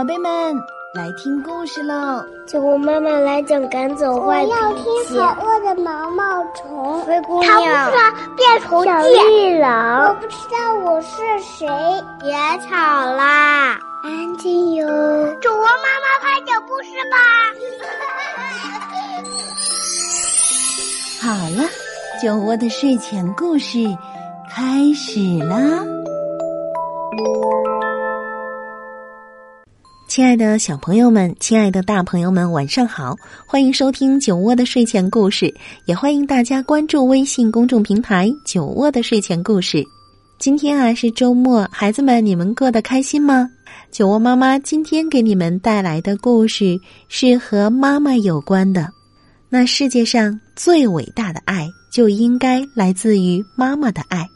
宝贝们，来听故事喽！酒窝妈妈来讲赶走坏脾气。我要听好饿的毛毛虫。灰姑娘。它不是变虫小绿狼。我不知道我是谁。别吵啦，安静哟。主播妈妈快讲故事吧。好了，酒窝的睡前故事开始啦！亲爱的小朋友们，亲爱的大朋友们，晚上好！欢迎收听酒窝的睡前故事，也欢迎大家关注微信公众平台“酒窝的睡前故事”。今天啊是周末，孩子们，你们过得开心吗？酒窝妈妈今天给你们带来的故事是和妈妈有关的。那世界上最伟大的爱，就应该来自于妈妈的爱。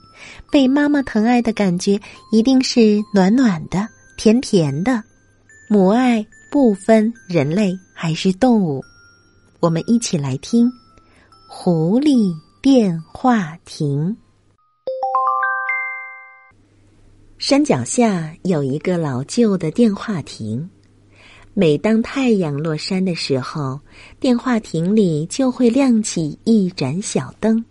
被妈妈疼爱的感觉，一定是暖暖的、甜甜的。母爱不分人类还是动物，我们一起来听《狐狸电话亭》。山脚下有一个老旧的电话亭，每当太阳落山的时候，电话亭里就会亮起一盏小灯。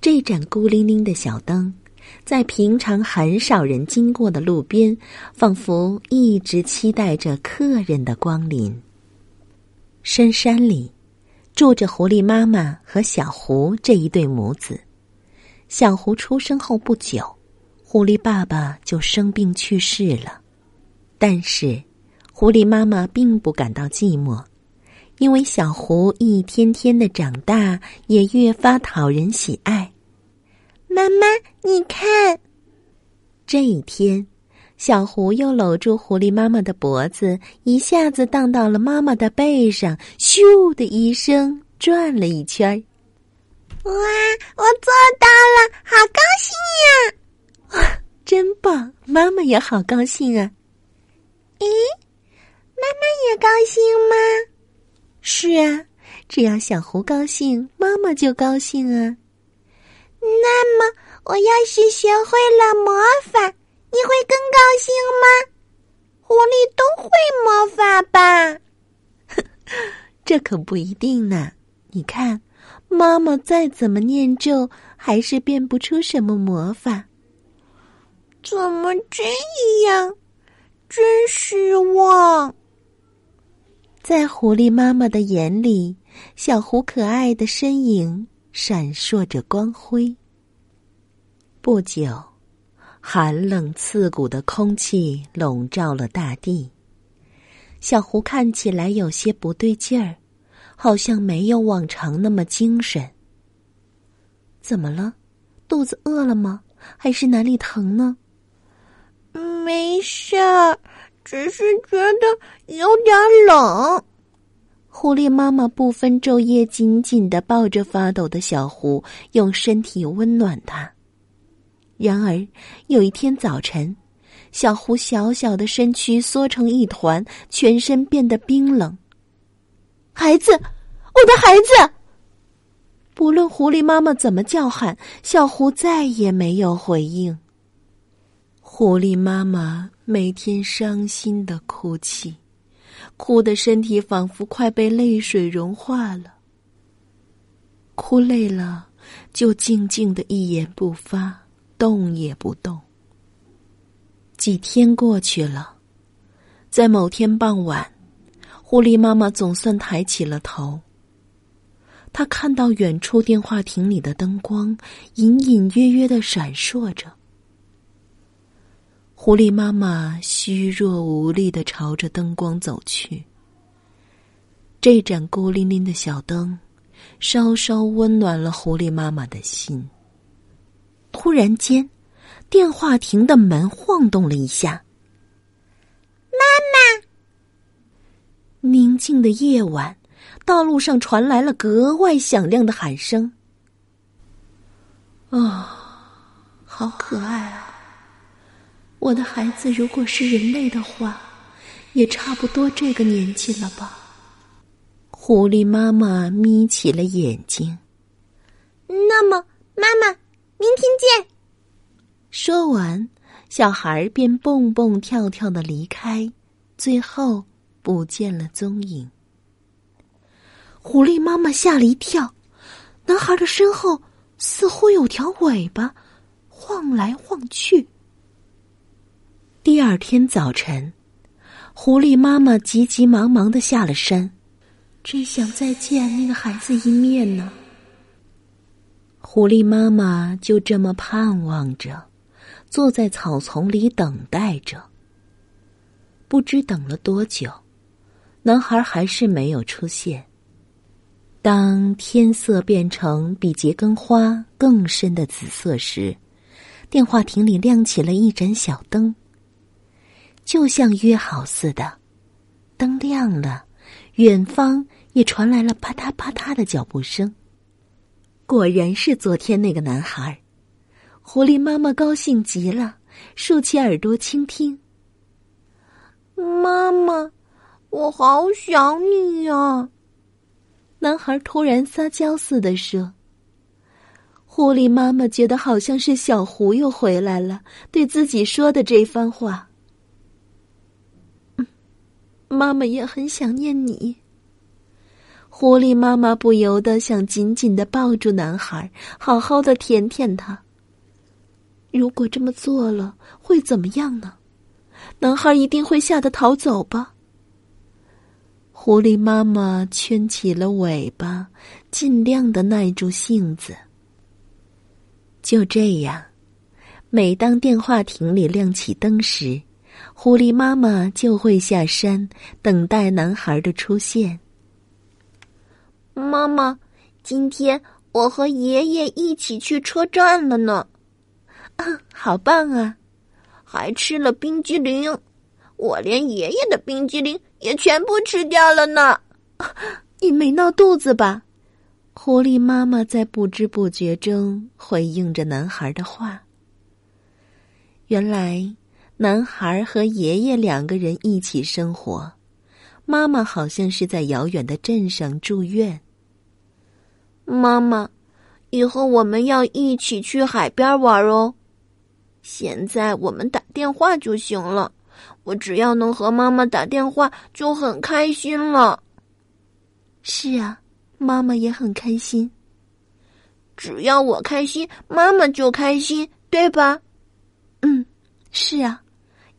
这盏孤零零的小灯。在平常很少人经过的路边，仿佛一直期待着客人的光临。深山里，住着狐狸妈妈和小狐这一对母子。小狐出生后不久，狐狸爸爸就生病去世了。但是，狐狸妈妈并不感到寂寞，因为小狐一天天的长大，也越发讨人喜爱。妈妈，你看，这一天，小狐又搂住狐狸妈妈的脖子，一下子荡到了妈妈的背上，咻的一声转了一圈哇，我做到了，好高兴呀！哇，真棒！妈妈也好高兴啊。咦，妈妈也高兴吗？是啊，只要小狐高兴，妈妈就高兴啊。那么，我要是学会了魔法，你会更高兴吗？狐狸都会魔法吧？这可不一定呢。你看，妈妈再怎么念咒，还是变不出什么魔法。怎么这样？真失望。在狐狸妈妈的眼里，小狐可爱的身影。闪烁着光辉。不久，寒冷刺骨的空气笼罩了大地。小狐看起来有些不对劲儿，好像没有往常那么精神。怎么了？肚子饿了吗？还是哪里疼呢？没事儿，只是觉得有点冷。狐狸妈妈不分昼夜，紧紧的抱着发抖的小狐，用身体温暖它。然而，有一天早晨，小狐小小的身躯缩成一团，全身变得冰冷。孩子，我的孩子！不论狐狸妈妈怎么叫喊，小狐再也没有回应。狐狸妈妈每天伤心的哭泣。哭的身体仿佛快被泪水融化了。哭累了，就静静的一言不发，动也不动。几天过去了，在某天傍晚，狐狸妈妈总算抬起了头。她看到远处电话亭里的灯光隐隐约约的闪烁着。狐狸妈妈虚弱无力的朝着灯光走去。这盏孤零零的小灯，稍稍温暖了狐狸妈妈的心。突然间，电话亭的门晃动了一下。妈妈！宁静的夜晚，道路上传来了格外响亮的喊声。啊，好可爱啊！我的孩子，如果是人类的话，也差不多这个年纪了吧？狐狸妈妈眯起了眼睛。那么，妈妈，明天见。说完，小孩便蹦蹦跳跳的离开，最后不见了踪影。狐狸妈妈吓了一跳，男孩的身后似乎有条尾巴晃来晃去。第二天早晨，狐狸妈妈急急忙忙的下了山，真想再见那个孩子一面呢。狐狸妈妈就这么盼望着，坐在草丛里等待着。不知等了多久，男孩还是没有出现。当天色变成比桔梗花更深的紫色时，电话亭里亮起了一盏小灯。就像约好似的，灯亮了，远方也传来了啪嗒啪嗒的脚步声。果然是昨天那个男孩，狐狸妈妈高兴极了，竖起耳朵倾听。妈妈，我好想你呀！男孩突然撒娇似的说。狐狸妈妈觉得好像是小狐又回来了，对自己说的这番话。妈妈也很想念你。狐狸妈妈不由得想紧紧的抱住男孩，好好的舔舔他。如果这么做了，会怎么样呢？男孩一定会吓得逃走吧。狐狸妈妈圈起了尾巴，尽量的耐住性子。就这样，每当电话亭里亮起灯时，狐狸妈妈就会下山等待男孩的出现。妈妈，今天我和爷爷一起去车站了呢，好棒啊！还吃了冰激凌，我连爷爷的冰激凌也全部吃掉了呢。你没闹肚子吧？狐狸妈妈在不知不觉中回应着男孩的话。原来，男孩和爷爷两个人一起生活，妈妈好像是在遥远的镇上住院。妈妈，以后我们要一起去海边玩哦。现在我们打电话就行了，我只要能和妈妈打电话就很开心了。是啊，妈妈也很开心。只要我开心，妈妈就开心，对吧？嗯，是啊，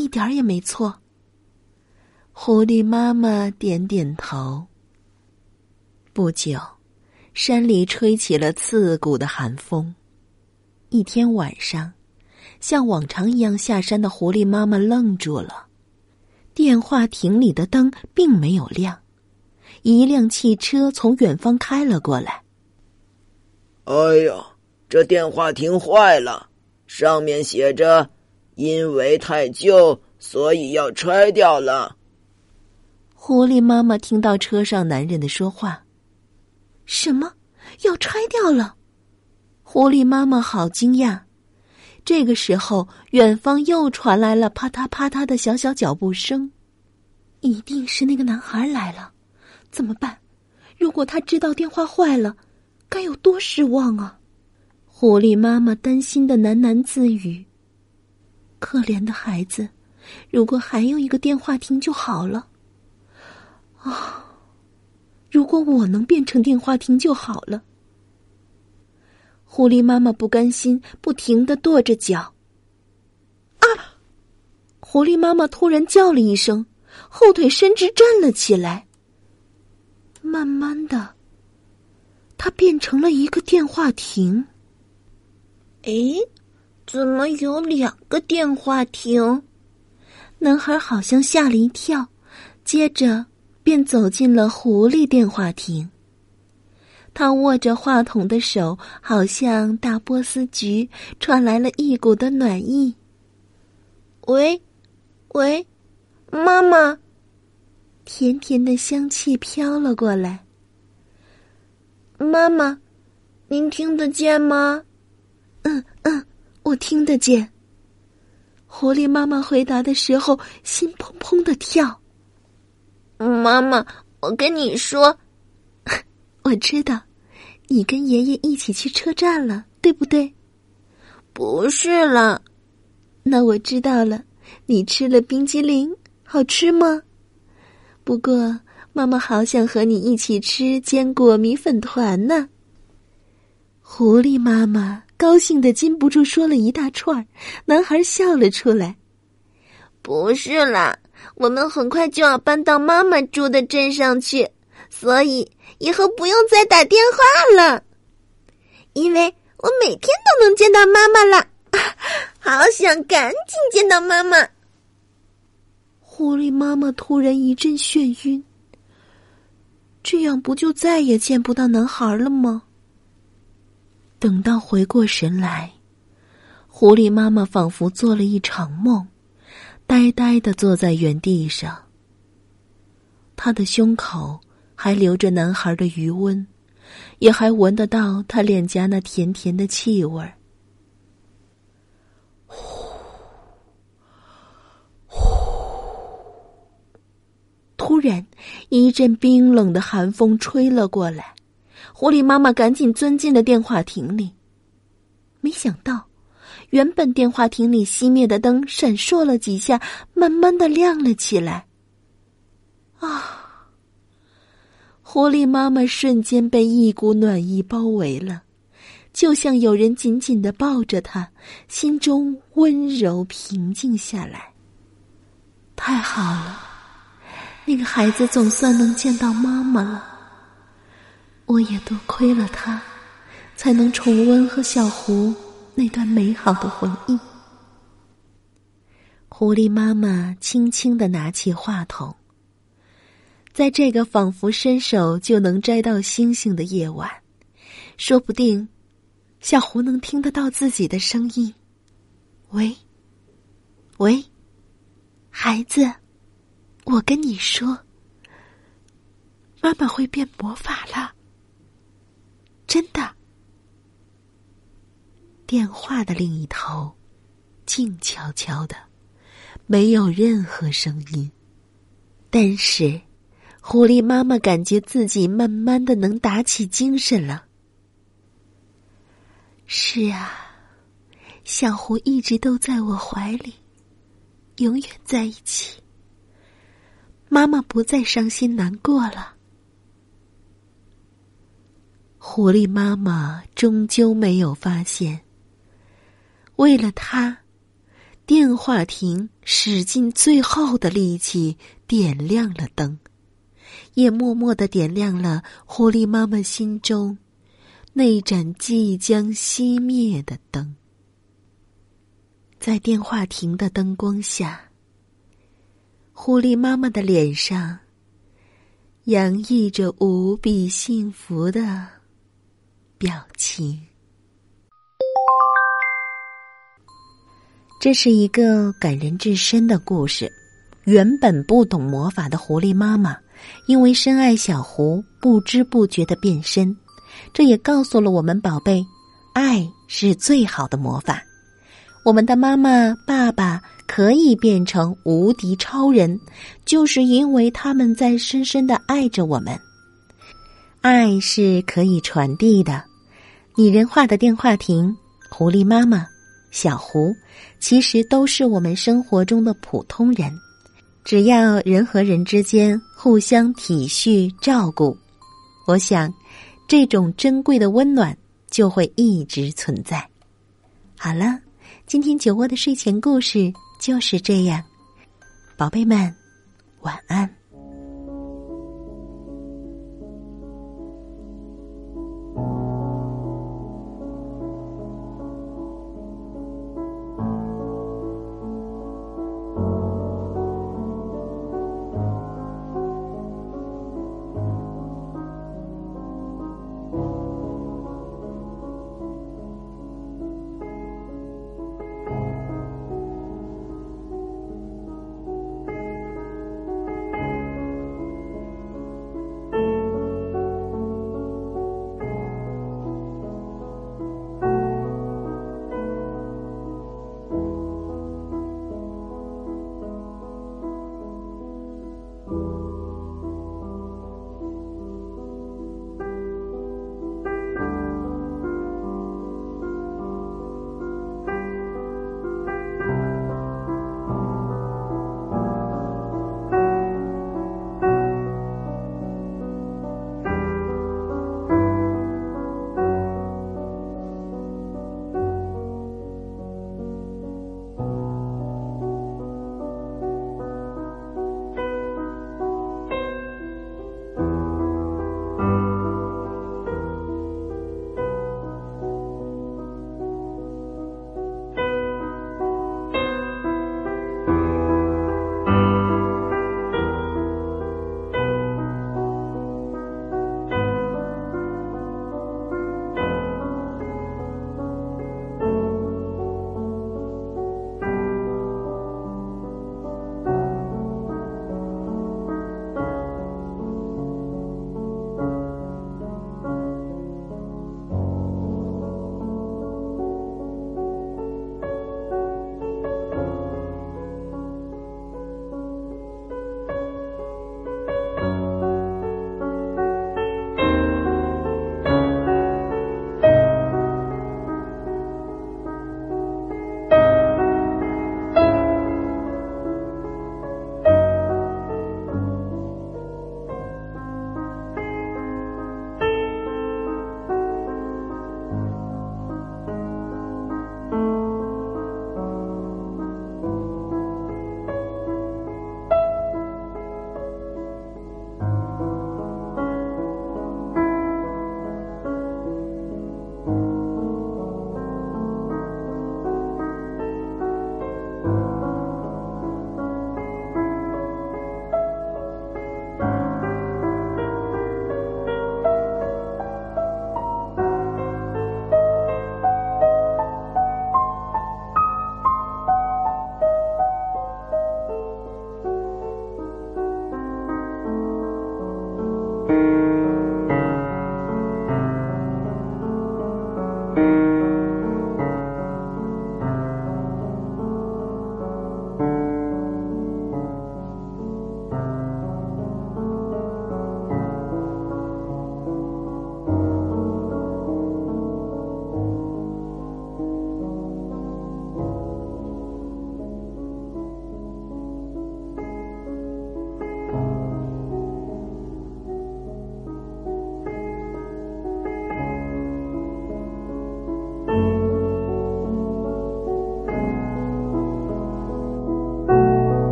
一点儿也没错。狐狸妈妈点点头。不久。山里吹起了刺骨的寒风。一天晚上，像往常一样下山的狐狸妈妈愣住了。电话亭里的灯并没有亮，一辆汽车从远方开了过来。哎呀，这电话亭坏了，上面写着“因为太旧，所以要拆掉了。”狐狸妈妈听到车上男人的说话。什么？要拆掉了？狐狸妈妈好惊讶。这个时候，远方又传来了啪嗒啪嗒的小小脚步声，一定是那个男孩来了。怎么办？如果他知道电话坏了，该有多失望啊！狐狸妈妈担心的喃喃自语：“可怜的孩子，如果还有一个电话亭就好了。”啊。如果我能变成电话亭就好了。狐狸妈妈不甘心，不停的跺着脚。啊！狐狸妈妈突然叫了一声，后腿伸直站了起来。慢慢的，它变成了一个电话亭。哎，怎么有两个电话亭？男孩好像吓了一跳，接着。便走进了狐狸电话亭。他握着话筒的手，好像大波斯菊，传来了一股的暖意。喂，喂，妈妈！甜甜的香气飘了过来。妈妈，您听得见吗？嗯嗯，我听得见。狐狸妈妈回答的时候，心砰砰的跳。妈妈，我跟你说，我知道，你跟爷爷一起去车站了，对不对？不是了，那我知道了，你吃了冰激凌，好吃吗？不过妈妈好想和你一起吃坚果米粉团呢。狐狸妈妈高兴的禁不住说了一大串男孩笑了出来。不是啦，我们很快就要搬到妈妈住的镇上去，所以以后不用再打电话了，因为我每天都能见到妈妈了。好想赶紧见到妈妈。狐狸妈妈突然一阵眩晕，这样不就再也见不到男孩了吗？等到回过神来，狐狸妈妈仿佛做了一场梦，呆呆的坐在原地上。她的胸口还留着男孩的余温，也还闻得到他脸颊那甜甜的气味儿。呼，呼！突然，一阵冰冷的寒风吹了过来。狐狸妈妈赶紧钻进了电话亭里，没想到，原本电话亭里熄灭的灯闪烁了几下，慢慢的亮了起来。啊！狐狸妈妈瞬间被一股暖意包围了，就像有人紧紧的抱着她，心中温柔平静下来。太好了，那个孩子总算能见到妈妈了。我也多亏了他，才能重温和小狐那段美好的回忆。狐狸妈妈轻轻的拿起话筒，在这个仿佛伸手就能摘到星星的夜晚，说不定小狐能听得到自己的声音。喂，喂，孩子，我跟你说，妈妈会变魔法了。真的。电话的另一头，静悄悄的，没有任何声音。但是，狐狸妈妈感觉自己慢慢的能打起精神了。是啊，小狐一直都在我怀里，永远在一起。妈妈不再伤心难过了。狐狸妈妈终究没有发现，为了他，电话亭使尽最后的力气点亮了灯，也默默的点亮了狐狸妈妈心中那盏即将熄灭的灯。在电话亭的灯光下，狐狸妈妈的脸上洋溢着无比幸福的。表情。这是一个感人至深的故事。原本不懂魔法的狐狸妈妈，因为深爱小狐，不知不觉的变身。这也告诉了我们宝贝，爱是最好的魔法。我们的妈妈、爸爸可以变成无敌超人，就是因为他们在深深的爱着我们。爱是可以传递的。拟人化的电话亭、狐狸妈妈、小狐，其实都是我们生活中的普通人。只要人和人之间互相体恤照顾，我想，这种珍贵的温暖就会一直存在。好了，今天酒窝的睡前故事就是这样，宝贝们，晚安。